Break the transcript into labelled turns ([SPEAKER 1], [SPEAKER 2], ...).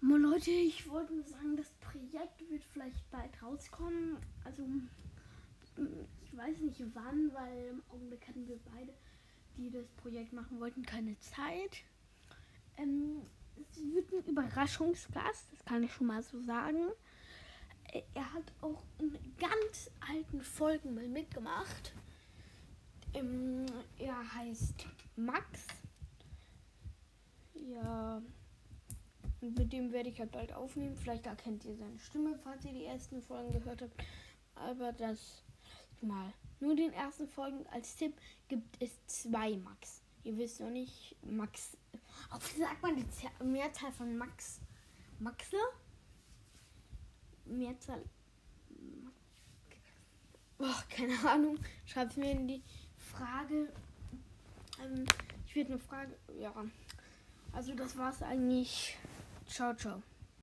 [SPEAKER 1] Moin Leute, ich wollte nur sagen, das Projekt wird vielleicht bald rauskommen. Also, ich weiß nicht wann, weil im Augenblick hatten wir beide, die das Projekt machen wollten, keine Zeit. Ähm, es wird ein Überraschungsgast, das kann ich schon mal so sagen. Er hat auch in ganz alten Folgen mal mitgemacht. Ähm, er heißt Max. Ja. Und mit dem werde ich halt bald aufnehmen. Vielleicht erkennt ihr seine Stimme, falls ihr die ersten Folgen gehört habt. Aber das mal. Nur den ersten Folgen als Tipp gibt es zwei Max. Ihr wisst noch nicht, Max. Auch wie sagt man die Mehrzahl von Max? Maxe? Mehrzahl. Oh, keine Ahnung. Schreibt mir in die Frage. Ähm, ich werde eine Frage. Ja. Also das war's eigentlich. Ciao, ciao.